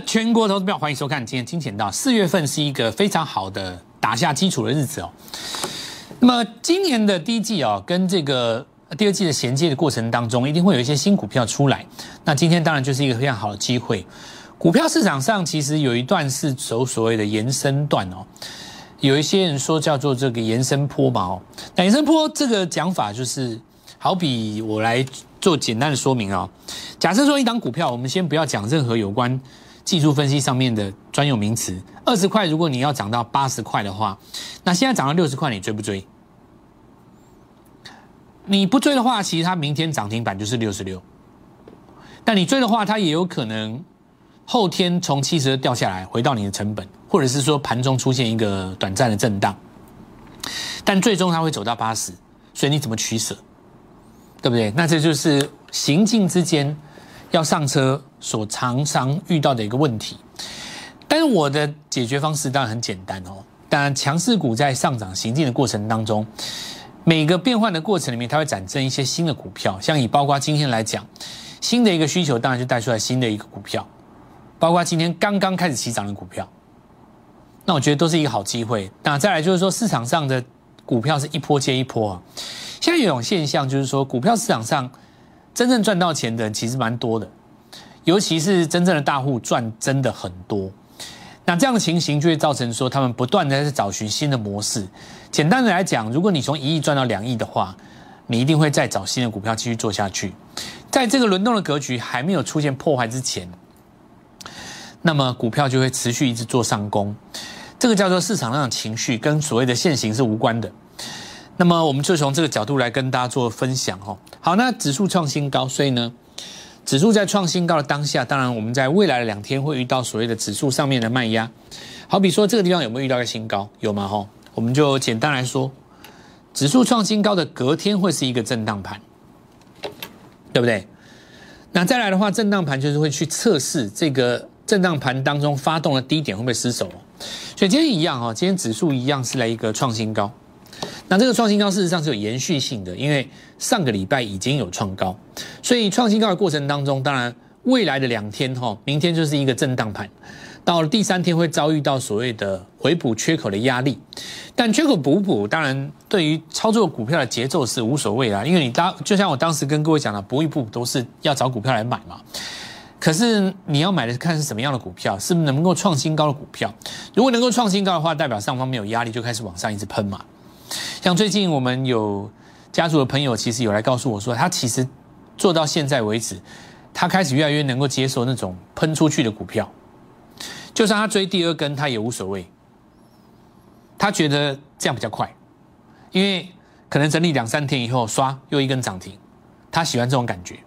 全国投资票欢迎收看今天金钱道。四月份是一个非常好的打下基础的日子哦。那么今年的第一季哦，跟这个第二季的衔接的过程当中，一定会有一些新股票出来。那今天当然就是一个非常好的机会。股票市场上其实有一段是走所谓的延伸段哦，有一些人说叫做这个延伸坡嘛哦。那延伸坡这个讲法就是，好比我来做简单的说明啊。假设说一档股票，我们先不要讲任何有关技术分析上面的专有名词。二十块，如果你要涨到八十块的话，那现在涨到六十块，你追不追？你不追的话，其实它明天涨停板就是六十六。但你追的话，它也有可能后天从七十掉下来，回到你的成本，或者是说盘中出现一个短暂的震荡。但最终它会走到八十，所以你怎么取舍？对不对？那这就是行进之间。要上车所常常遇到的一个问题，但是我的解决方式当然很简单哦。当然，强势股在上涨行进的过程当中，每个变换的过程里面，它会产生一些新的股票。像以包括今天来讲，新的一个需求，当然就带出来新的一个股票。包括今天刚刚开始起涨的股票，那我觉得都是一个好机会。那再来就是说，市场上的股票是一波接一波啊。现在有种现象就是说，股票市场上。真正赚到钱的人其实蛮多的，尤其是真正的大户赚真的很多。那这样的情形就会造成说，他们不断的在找寻新的模式。简单的来讲，如果你从一亿赚到两亿的话，你一定会再找新的股票继续做下去。在这个轮动的格局还没有出现破坏之前，那么股票就会持续一直做上攻。这个叫做市场上的情绪，跟所谓的现行是无关的。那么我们就从这个角度来跟大家做分享哦。好，那指数创新高，所以呢，指数在创新高的当下，当然我们在未来的两天会遇到所谓的指数上面的卖压。好比说这个地方有没有遇到一个新高？有吗？哈，我们就简单来说，指数创新高的隔天会是一个震荡盘，对不对？那再来的话，震荡盘就是会去测试这个震荡盘当中发动的低点会不会失守。所以今天一样哈，今天指数一样是来一个创新高。那这个创新高事实上是有延续性的，因为上个礼拜已经有创高，所以创新高的过程当中，当然未来的两天哈，明天就是一个震荡盘，到了第三天会遭遇到所谓的回补缺口的压力，但缺口补补，当然对于操作股票的节奏是无所谓啦，因为你当就像我当时跟各位讲的，补一补都是要找股票来买嘛，可是你要买的看是什么样的股票，是不是能够创新高的股票，如果能够创新高的话，代表上方没有压力，就开始往上一直喷嘛。像最近我们有家族的朋友，其实有来告诉我说，他其实做到现在为止，他开始越来越能够接受那种喷出去的股票，就算他追第二根，他也无所谓。他觉得这样比较快，因为可能整理两三天以后，刷又一根涨停，他喜欢这种感觉。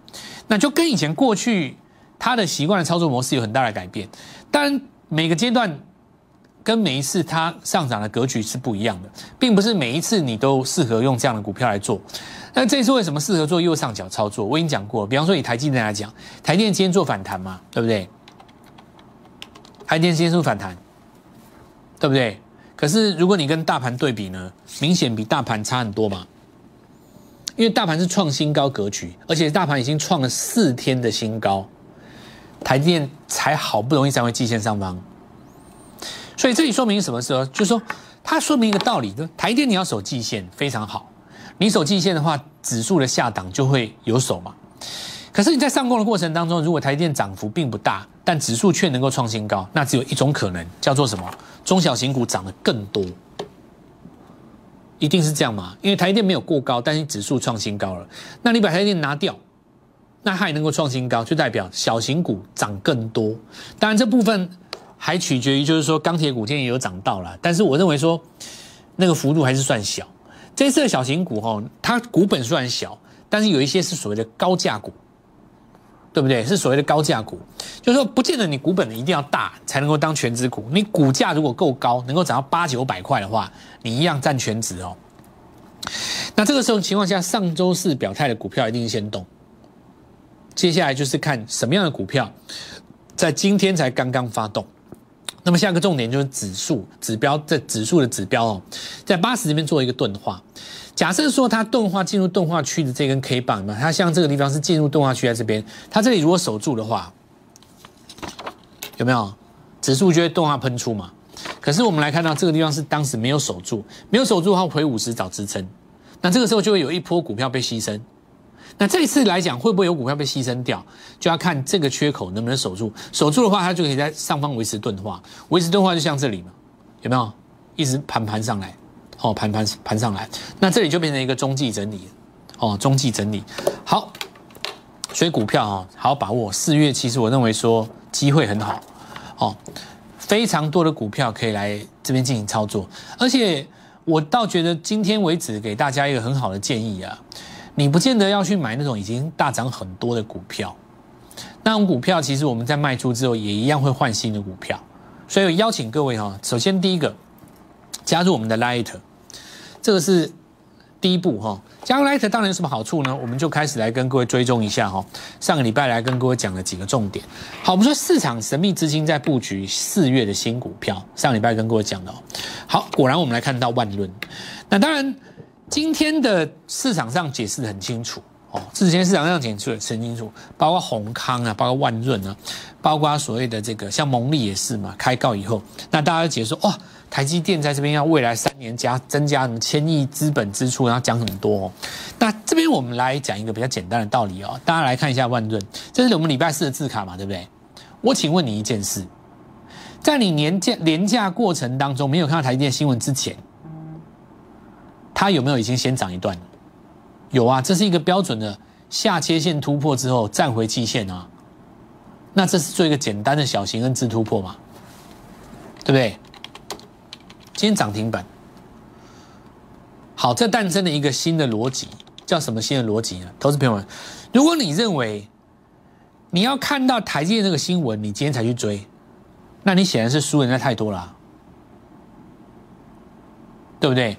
那就跟以前过去他的习惯的操作模式有很大的改变。当然每个阶段。跟每一次它上涨的格局是不一样的，并不是每一次你都适合用这样的股票来做。那这次为什么适合做右上角操作？我已经讲过，比方说以台积电来讲，台积电今天做反弹嘛，对不对？台积电今天做反弹，对不对？可是如果你跟大盘对比呢，明显比大盘差很多嘛。因为大盘是创新高格局，而且大盘已经创了四天的新高，台积电才好不容易站回季线上方。所以这里说明什么时候？就是说，它说明一个道理：，就台电你要守季线非常好，你守季线的话，指数的下档就会有守嘛。可是你在上攻的过程当中，如果台电涨幅并不大，但指数却能够创新高，那只有一种可能，叫做什么？中小型股涨得更多，一定是这样嘛？因为台电没有过高，但是指数创新高了，那你把台电拿掉，那它也能够创新高，就代表小型股涨更多。当然这部分。还取决于，就是说钢铁股今天也有涨到了，但是我认为说那个幅度还是算小。这次的小型股哈，它股本虽然小，但是有一些是所谓的高价股，对不对？是所谓的高价股，就是说不见得你股本一定要大才能够当全值股，你股价如果够高，能够涨到八九百块的话，你一样占全值哦。那这个时候情况下，上周四表态的股票一定先动，接下来就是看什么样的股票在今天才刚刚发动。那么下一个重点就是指数指标，在指数的指标哦，在八十这边做一个钝化。假设说它钝化进入钝化区的这根 K 棒嘛，它像这个地方是进入钝化区在这边，它这里如果守住的话，有没有？指数就会动画喷出嘛。可是我们来看到这个地方是当时没有守住，没有守住的话回五十找支撑，那这个时候就会有一波股票被牺牲。那这一次来讲，会不会有股票被牺牲掉，就要看这个缺口能不能守住。守住的话，它就可以在上方维持钝化，维持钝化就像这里嘛，有没有？一直盘盘上来，哦，盘盘盘上来，那这里就变成一个中继整理，哦，中继整理。好，所以股票啊，好好把握。四月其实我认为说机会很好，哦。非常多的股票可以来这边进行操作，而且我倒觉得今天为止给大家一个很好的建议啊，你不见得要去买那种已经大涨很多的股票，那种股票其实我们在卖出之后也一样会换新的股票，所以邀请各位哈，首先第一个加入我们的 Light，这个是。第一步哈，加入 Light 当然有什么好处呢？我们就开始来跟各位追踪一下哈。上个礼拜来跟各位讲了几个重点。好，我们说市场神秘资金在布局四月的新股票。上礼拜跟各位讲的哦。好，果然我们来看到万润。那当然，今天的市场上解释的很清楚哦。之前市场上解释的很清楚，包括宏康啊，包括万润啊，包括所谓的这个像蒙利也是嘛。开告以后，那大家解说哇。台积电在这边要未来三年加增加什么千亿资本支出，然后讲很多。哦那这边我们来讲一个比较简单的道理哦，大家来看一下万润，这是我们礼拜四的字卡嘛，对不对？我请问你一件事，在你年假廉价过程当中，没有看到台积电新闻之前，它有没有已经先涨一段？有啊，这是一个标准的下切线突破之后站回季线啊。那这是做一个简单的小型 N 字突破嘛，对不对？今天涨停板，好，这诞生了一个新的逻辑，叫什么新的逻辑呢？投资朋友们，如果你认为你要看到台积电这个新闻，你今天才去追，那你显然是输人家太多了，对不对？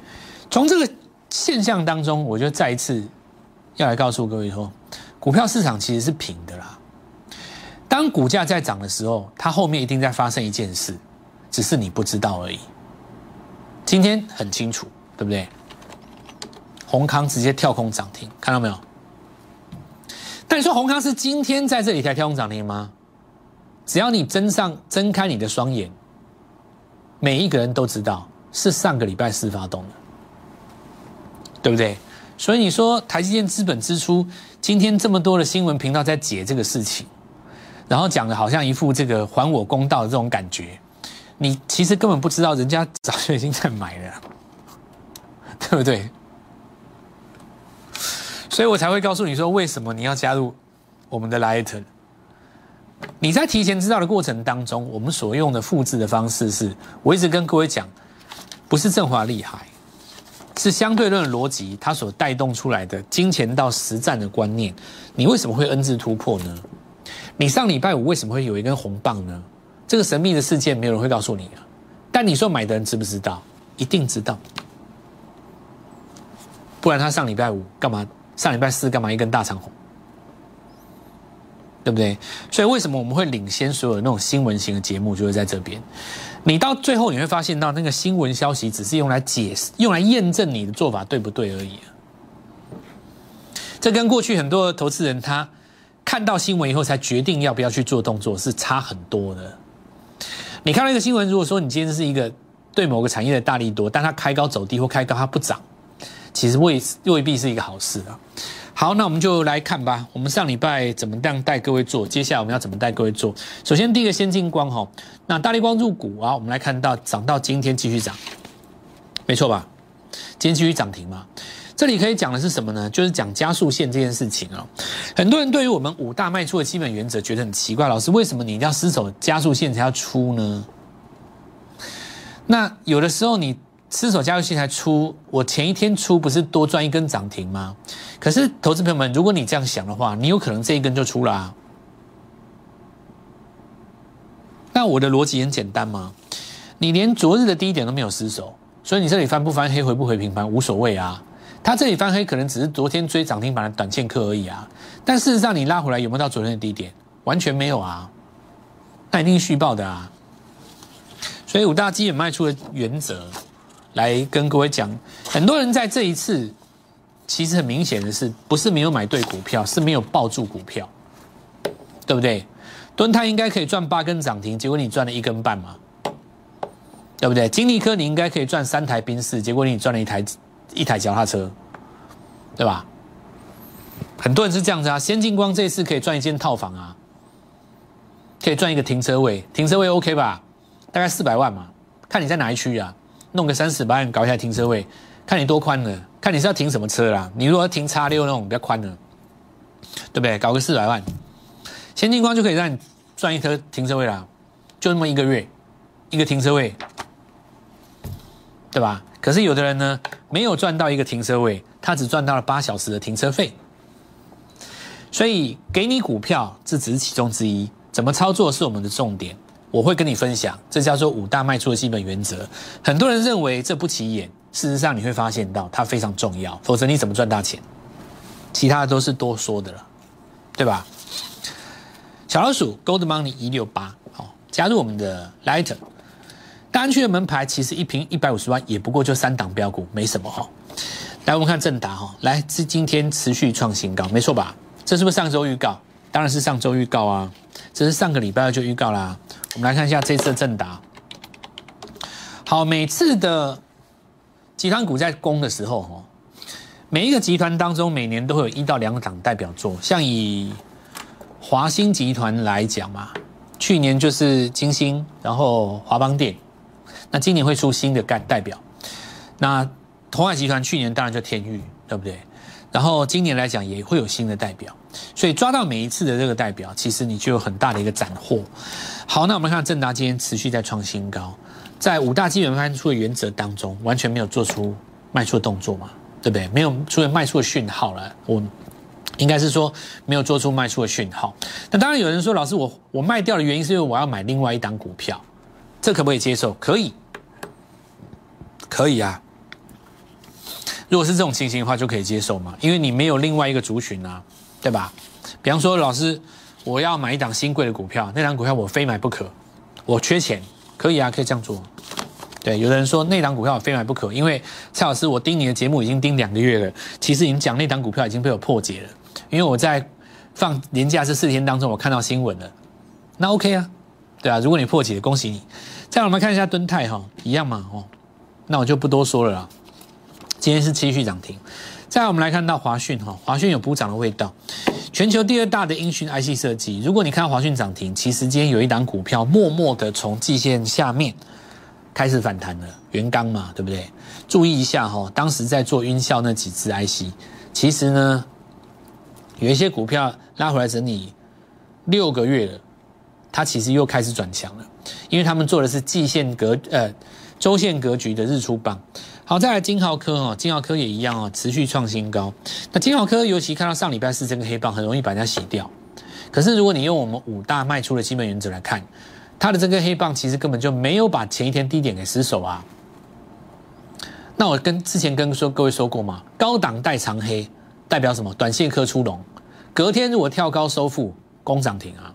从这个现象当中，我就再一次要来告诉各位说，股票市场其实是平的啦。当股价在涨的时候，它后面一定在发生一件事，只是你不知道而已。今天很清楚，对不对？宏康直接跳空涨停，看到没有？但你说宏康是今天在这里才跳空涨停吗？只要你睁上睁开你的双眼，每一个人都知道是上个礼拜四发动的，对不对？所以你说台积电资本支出，今天这么多的新闻频道在解这个事情，然后讲的好像一副这个还我公道的这种感觉。你其实根本不知道，人家早就已经在买了，对不对？所以我才会告诉你说，为什么你要加入我们的 Light。你在提前知道的过程当中，我们所用的复制的方式是，我一直跟各位讲，不是振华厉害，是相对论的逻辑，它所带动出来的金钱到实战的观念。你为什么会 N 字突破呢？你上礼拜五为什么会有一根红棒呢？这个神秘的事件，没有人会告诉你啊。但你说买的人知不知道？一定知道。不然他上礼拜五干嘛？上礼拜四干嘛一根大长红？对不对？所以为什么我们会领先所有那种新闻型的节目，就是在这边。你到最后你会发现到那个新闻消息只是用来解释、用来验证你的做法对不对而已。这跟过去很多投资人他看到新闻以后才决定要不要去做动作是差很多的。你看到一个新闻，如果说你今天是一个对某个产业的大力多，但它开高走低或开高它不涨，其实未未必是一个好事啊。好，那我们就来看吧。我们上礼拜怎么样带各位做？接下来我们要怎么带各位做？首先第一个先进光哈，那大力光入股啊，我们来看到涨到今天继续涨，没错吧？今天继续涨停嘛？这里可以讲的是什么呢？就是讲加速线这件事情啊。很多人对于我们五大卖出的基本原则觉得很奇怪，老师为什么你一定要失守加速线才要出呢？那有的时候你失手加速线才出，我前一天出不是多赚一根涨停吗？可是投资朋友们，如果你这样想的话，你有可能这一根就出了。啊那我的逻辑很简单吗？你连昨日的低点都没有失守，所以你这里翻不翻黑回不回平盘无所谓啊。它这里翻黑可能只是昨天追涨停板的短线客而已啊，但事实上你拉回来有没有到昨天的低点？完全没有啊，那一定续报的啊。所以五大基本卖出的原则，来跟各位讲，很多人在这一次，其实很明显的是，不是没有买对股票，是没有抱住股票，对不对？敦泰应该可以赚八根涨停，结果你赚了一根半嘛，对不对？金利科你应该可以赚三台宾士，结果你赚了一台一台脚踏车，对吧？很多人是这样子啊，先进光这次可以赚一间套房啊，可以赚一个停车位，停车位 OK 吧？大概四百万嘛，看你在哪一区啊，弄个三四百万搞一下停车位，看你多宽了，看你是要停什么车啦。你如果要停叉六那种比较宽的，对不对？搞个四百万，先进光就可以让你赚一车停车位啦，就那么一个月一个停车位，对吧？可是有的人呢，没有赚到一个停车位，他只赚到了八小时的停车费。所以给你股票，这只是其中之一。怎么操作是我们的重点，我会跟你分享。这叫做五大卖出的基本原则。很多人认为这不起眼，事实上你会发现到它非常重要。否则你怎么赚大钱？其他的都是多说的了，对吧？小老鼠 Gold Money 一六八，好，加入我们的 Lighter。大安区的门牌其实一瓶一百五十万，也不过就三档标股，没什么哈。来，我们看正达哈，来，这今天持续创新高，没错吧？这是不是上周预告？当然是上周预告啊！这是上个礼拜二就预告啦。我们来看一下这次的正达。好，每次的集团股在攻的时候，哦，每一个集团当中每年都会有一到两档代表作。像以华兴集团来讲嘛，去年就是金星，然后华邦电，那今年会出新的代代表。那同海集团去年当然就天域，对不对？然后今年来讲也会有新的代表，所以抓到每一次的这个代表，其实你就有很大的一个斩获。好，那我们看正达今天持续在创新高，在五大基本分出的原则当中，完全没有做出卖出动作嘛，对不对？没有出现卖出讯号了，我应该是说没有做出卖出的讯号。那当然有人说，老师我我卖掉的原因是因为我要买另外一档股票，这可不可以接受？可以，可以啊。如果是这种情形的话，就可以接受嘛，因为你没有另外一个族群啊，对吧？比方说，老师，我要买一档新贵的股票，那档股票我非买不可，我缺钱，可以啊，可以这样做。对，有的人说那档股票我非买不可，因为蔡老师，我盯你的节目已经盯两个月了，其实已经讲那档股票已经被我破解了，因为我在放年假这四天当中，我看到新闻了，那 OK 啊，对啊，如果你破解，恭喜你。再我们看一下敦泰哈，一样嘛，哦，那我就不多说了啦。今天是继续涨停，再我们来看到华讯哈，华讯有补涨的味道。全球第二大的英讯 IC 设计，如果你看华讯涨停，其实今天有一档股票默默的从季线下面开始反弹了，元刚嘛，对不对？注意一下哈，当时在做晕效那几只 IC，其实呢有一些股票拉回来整理六个月了，它其实又开始转强了，因为他们做的是季线格呃周线格局的日出棒。好，再来金豪科哦，金豪科也一样哦，持续创新高。那金豪科尤其看到上礼拜四这个黑棒，很容易把人家洗掉。可是如果你用我们五大卖出的基本原则来看，它的这个黑棒其实根本就没有把前一天低点给失守啊。那我跟之前跟说各位说过嘛，高档带长黑代表什么？短线客出笼，隔天如果跳高收复，攻涨停啊。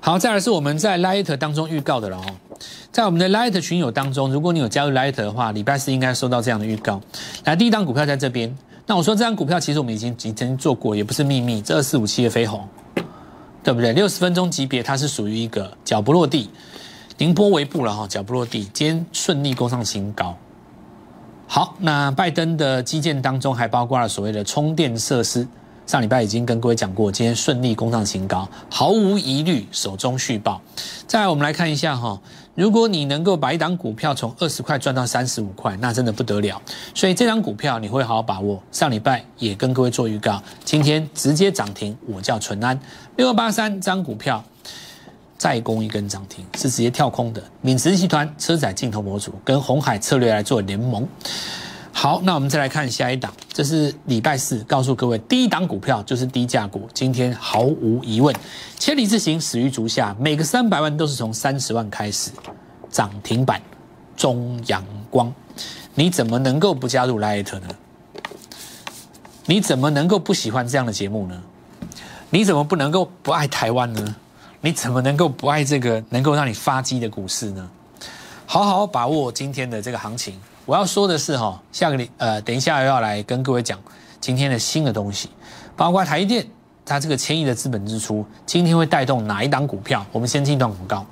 好，再来是我们在 Light 当中预告的了哦。在我们的 Light 群友当中，如果你有加入 Light 的话，礼拜四应该收到这样的预告。来，第一档股票在这边。那我说这张股票其实我们已经已经做过，也不是秘密。这二四五七的飞鸿，对不对？六十分钟级别，它是属于一个脚不落地，凌波微步了哈，脚不落地，今天顺利攻上新高。好，那拜登的基建当中还包括了所谓的充电设施。上礼拜已经跟各位讲过，今天顺利攻上新高，毫无疑虑，手中续报。再来，我们来看一下哈，如果你能够把一档股票从二十块赚到三十五块，那真的不得了。所以这张股票你会好好把握。上礼拜也跟各位做预告，今天直接涨停，我叫淳安六二八三张股票再攻一根涨停，是直接跳空的。敏实集团车载镜头模组跟红海策略来做联盟。好，那我们再来看下一档，这是礼拜四告诉各位，第一档股票就是低价股，今天毫无疑问，千里之行始于足下，每个三百万都是从三十万开始，涨停板，中阳光，你怎么能够不加入 Light 呢？你怎么能够不喜欢这样的节目呢？你怎么不能够不爱台湾呢？你怎么能够不爱这个能够让你发机的股市呢？好好把握今天的这个行情。我要说的是哈，下个礼呃，等一下又要来跟各位讲今天的新的东西，包括台电它这个千亿的资本支出，今天会带动哪一档股票？我们先进一段广告。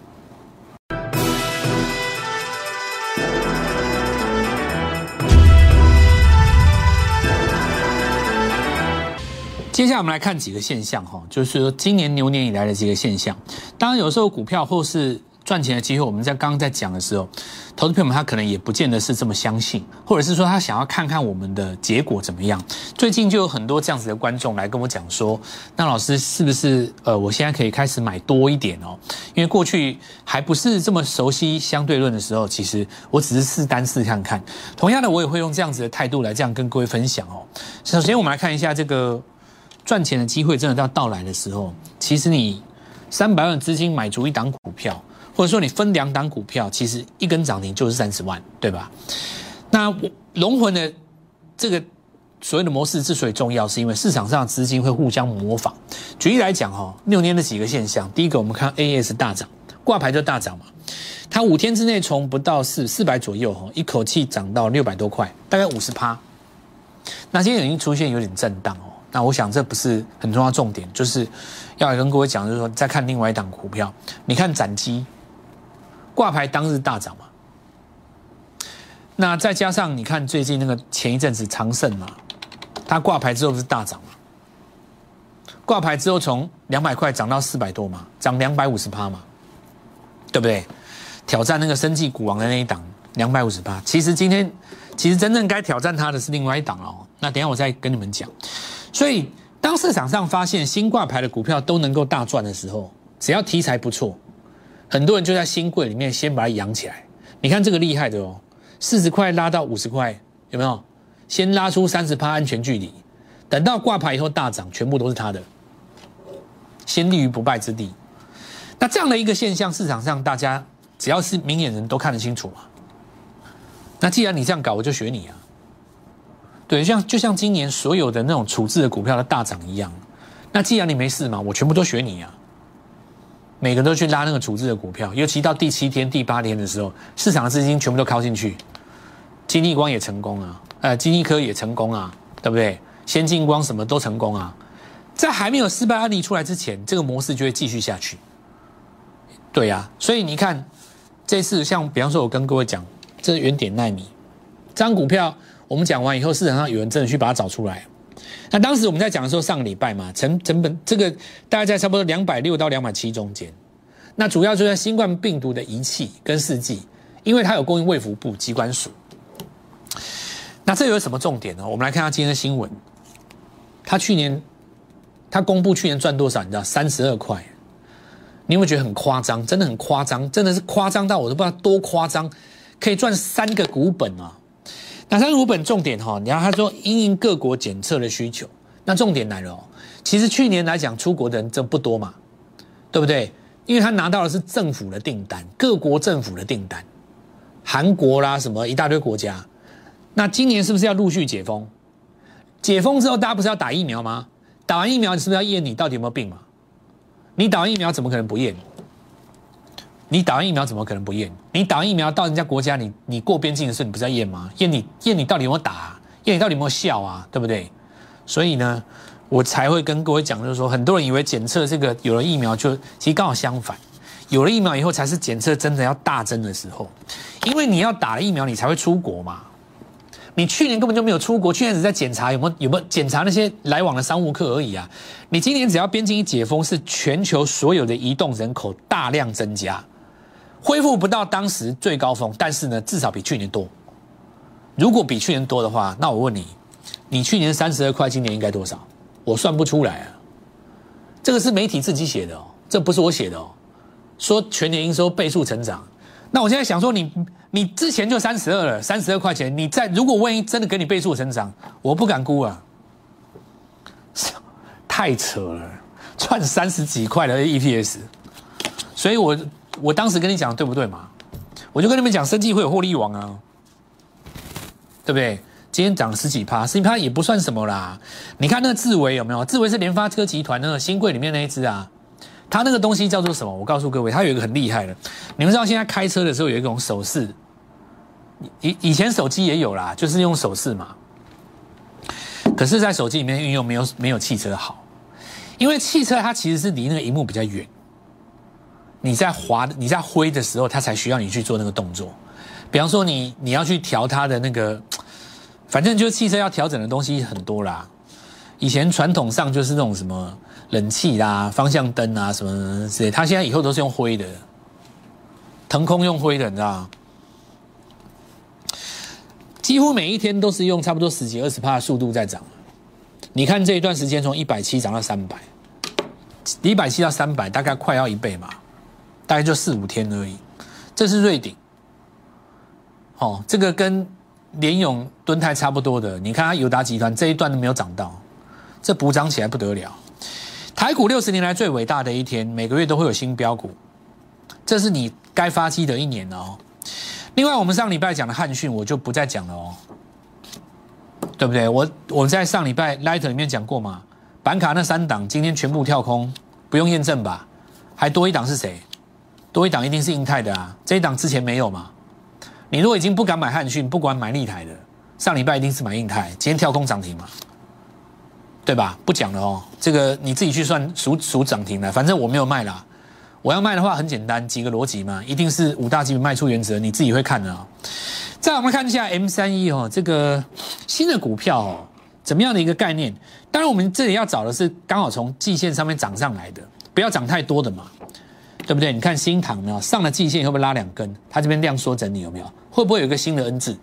接下来我们来看几个现象哈，就是说今年牛年以来的几个现象。当然有时候股票或是赚钱的机会，我们在刚刚在讲的时候，投资朋友们他可能也不见得是这么相信，或者是说他想要看看我们的结果怎么样。最近就有很多这样子的观众来跟我讲说，那老师是不是呃，我现在可以开始买多一点哦？因为过去还不是这么熟悉相对论的时候，其实我只是试单试看看。同样的，我也会用这样子的态度来这样跟各位分享哦。首先，我们来看一下这个。赚钱的机会真的到到来的时候，其实你三百万资金买足一档股票，或者说你分两档股票，其实一根涨停就是三十万，对吧？那龙魂的这个所谓的模式之所以重要，是因为市场上资金会互相模仿。举例来讲，哈，六年的几个现象，第一个我们看 A S 大涨，挂牌就大涨嘛，它五天之内从不到四四百左右，哈，一口气涨到六百多块，大概五十趴。那今天已经出现有点震荡哦。那我想这不是很重要重点，就是要跟各位讲，就是说再看另外一档股票，你看展基挂牌当日大涨嘛，那再加上你看最近那个前一阵子长盛嘛，它挂牌之后不是大涨嘛，挂牌之后从两百块涨到四百多嘛，涨两百五十趴嘛，对不对？挑战那个生技股王的那一档两百五十趴，其实今天其实真正该挑战它的是另外一档哦，那等下我再跟你们讲。所以，当市场上发现新挂牌的股票都能够大赚的时候，只要题材不错，很多人就在新贵里面先把它养起来。你看这个厉害的哦，四十块拉到五十块，有没有？先拉出三十趴安全距离，等到挂牌以后大涨，全部都是他的，先立于不败之地。那这样的一个现象，市场上大家只要是明眼人都看得清楚嘛。那既然你这样搞，我就学你啊。对，像就像今年所有的那种处置的股票的大涨一样，那既然你没事嘛，我全部都学你啊！每个都去拉那个处置的股票，尤其到第七天、第八天的时候，市场的资金全部都靠进去，金立光也成功啊，呃，金立科也成功啊，对不对？先进光什么都成功啊，在还没有失败案例出来之前，这个模式就会继续下去。对呀，所以你看这次像比方说，我跟各位讲，这是原点奈米，这张股票。我们讲完以后，市场上有人真的去把它找出来。那当时我们在讲的时候，上礼拜嘛，成成本这个大概在差不多两百六到两百七中间。那主要就在新冠病毒的仪器跟试剂，因为它有供应卫福部机关署。那这有什么重点呢？我们来看下今天的新闻。他去年他公布去年赚多少？你知道三十二块。你有没有觉得很夸张？真的很夸张，真的是夸张到我都不知道多夸张，可以赚三个股本啊！那三五本重点哈，你看他说因应各国检测的需求，那重点来了哦。其实去年来讲出国的人这不多嘛，对不对？因为他拿到的是政府的订单，各国政府的订单，韩国啦什么一大堆国家。那今年是不是要陆续解封？解封之后大家不是要打疫苗吗？打完疫苗你是不是要验你到底有没有病嘛？你打完疫苗怎么可能不验？你打完疫苗怎么可能不验？你打完疫苗到人家国家，你你过边境的时候，你不是要验吗？验你验你到底有没有打？验你到底有没有效啊？对不对？所以呢，我才会跟各位讲，就是说，很多人以为检测这个有了疫苗就，其实刚好相反，有了疫苗以后才是检测真的要大增的时候，因为你要打了疫苗，你才会出国嘛。你去年根本就没有出国，去年只在检查有没有有没有检查那些来往的商务客而已啊。你今年只要边境一解封，是全球所有的移动人口大量增加。恢复不到当时最高峰，但是呢，至少比去年多。如果比去年多的话，那我问你，你去年三十二块，今年应该多少？我算不出来啊。这个是媒体自己写的哦，这不是我写的哦。说全年营收倍数成长，那我现在想说，你你之前就三十二了，三十二块钱，你在如果万一真的给你倍数成长，我不敢估啊，太扯了，赚三十几块的 EPS，所以我。我当时跟你讲对不对嘛？我就跟你们讲，生计会有获利王啊，对不对？今天涨十几趴，十几趴也不算什么啦。你看那个智维有没有？智维是联发科集团那个新贵里面那一只啊，它那个东西叫做什么？我告诉各位，它有一个很厉害的。你们知道现在开车的时候有一种手势，以以前手机也有啦，就是用手势嘛。可是，在手机里面运用没有没有汽车好，因为汽车它其实是离那个荧幕比较远，你在滑、你在挥的时候，它才需要你去做那个动作。比方说，你你要去调它的那个，反正就是汽车要调整的东西很多啦。以前传统上就是那种什么冷气啦、方向灯啊什么之类，它现在以后都是用灰的，腾空用灰的，你知道？几乎每一天都是用差不多十几二十帕的速度在涨。你看这一段时间从一百七涨到三百，一百七到三百大概快要一倍嘛，大概就四五天而已。这是瑞鼎，哦，这个跟联勇、敦泰差不多的。你看它友达集团这一段都没有涨到。这补涨起来不得了，台股六十年来最伟大的一天，每个月都会有新标股，这是你该发迹的一年哦。另外，我们上礼拜讲的汉讯，我就不再讲了哦，对不对？我我在上礼拜 Light 里面讲过嘛，板卡那三档今天全部跳空，不用验证吧？还多一档是谁？多一档一定是英泰的啊，这一档之前没有嘛？你如果已经不敢买汉讯，不管买立台的，上礼拜一定是买英泰，今天跳空涨停嘛？对吧？不讲了哦，这个你自己去算数数涨停了。反正我没有卖啦，我要卖的话很简单，几个逻辑嘛，一定是五大基本卖出原则，你自己会看的啊。再我们看一下 M 三一哦，这个新的股票哦，怎么样的一个概念？当然我们这里要找的是刚好从季线上面涨上来的，不要涨太多的嘛，对不对？你看新塘没有上了季线会不会拉两根？它这边量缩整理有没有？会不会有一个新的 N 字？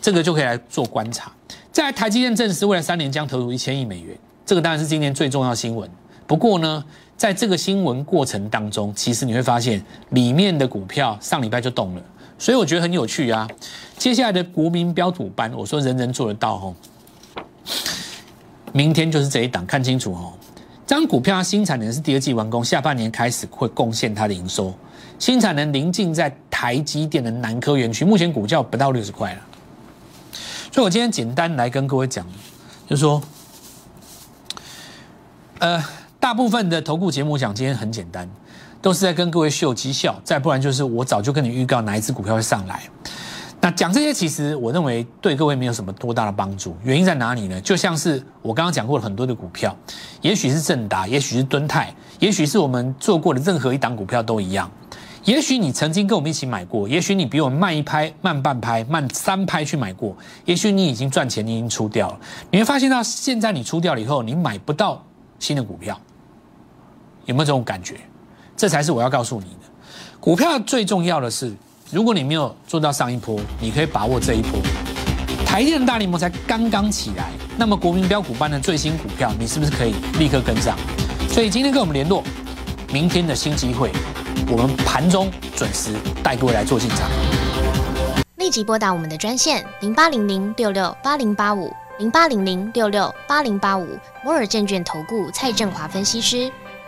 这个就可以来做观察。在台积电证实未来三年将投入一千亿美元，这个当然是今年最重要新闻。不过呢，在这个新闻过程当中，其实你会发现里面的股票上礼拜就动了，所以我觉得很有趣啊。接下来的国民标土班，我说人人做得到哦。明天就是这一档，看清楚哦。当股票它新产能是第二季完工，下半年开始会贡献它的营收。新产能临近在台积电的南科园区，目前股价不到六十块了。所以，我今天简单来跟各位讲，就是说，呃，大部分的投顾节目讲今天很简单，都是在跟各位秀绩效，再不然就是我早就跟你预告哪一只股票会上来。那讲这些，其实我认为对各位没有什么多大的帮助。原因在哪里呢？就像是我刚刚讲过了很多的股票，也许是正达，也许是敦泰，也许是我们做过的任何一档股票都一样。也许你曾经跟我们一起买过，也许你比我慢一拍、慢半拍、慢三拍去买过，也许你已经赚钱，你已经出掉了。你会发现到现在你出掉了以后，你买不到新的股票，有没有这种感觉？这才是我要告诉你的。股票最重要的是，如果你没有做到上一波，你可以把握这一波。台电的大联盟才刚刚起来，那么国民标股班的最新股票，你是不是可以立刻跟上？所以今天跟我们联络，明天的新机会。我们盘中准时带各位来做进场，立即拨打我们的专线零八零零六六八零八五零八零零六六八零八五摩尔证券投顾蔡振华分析师。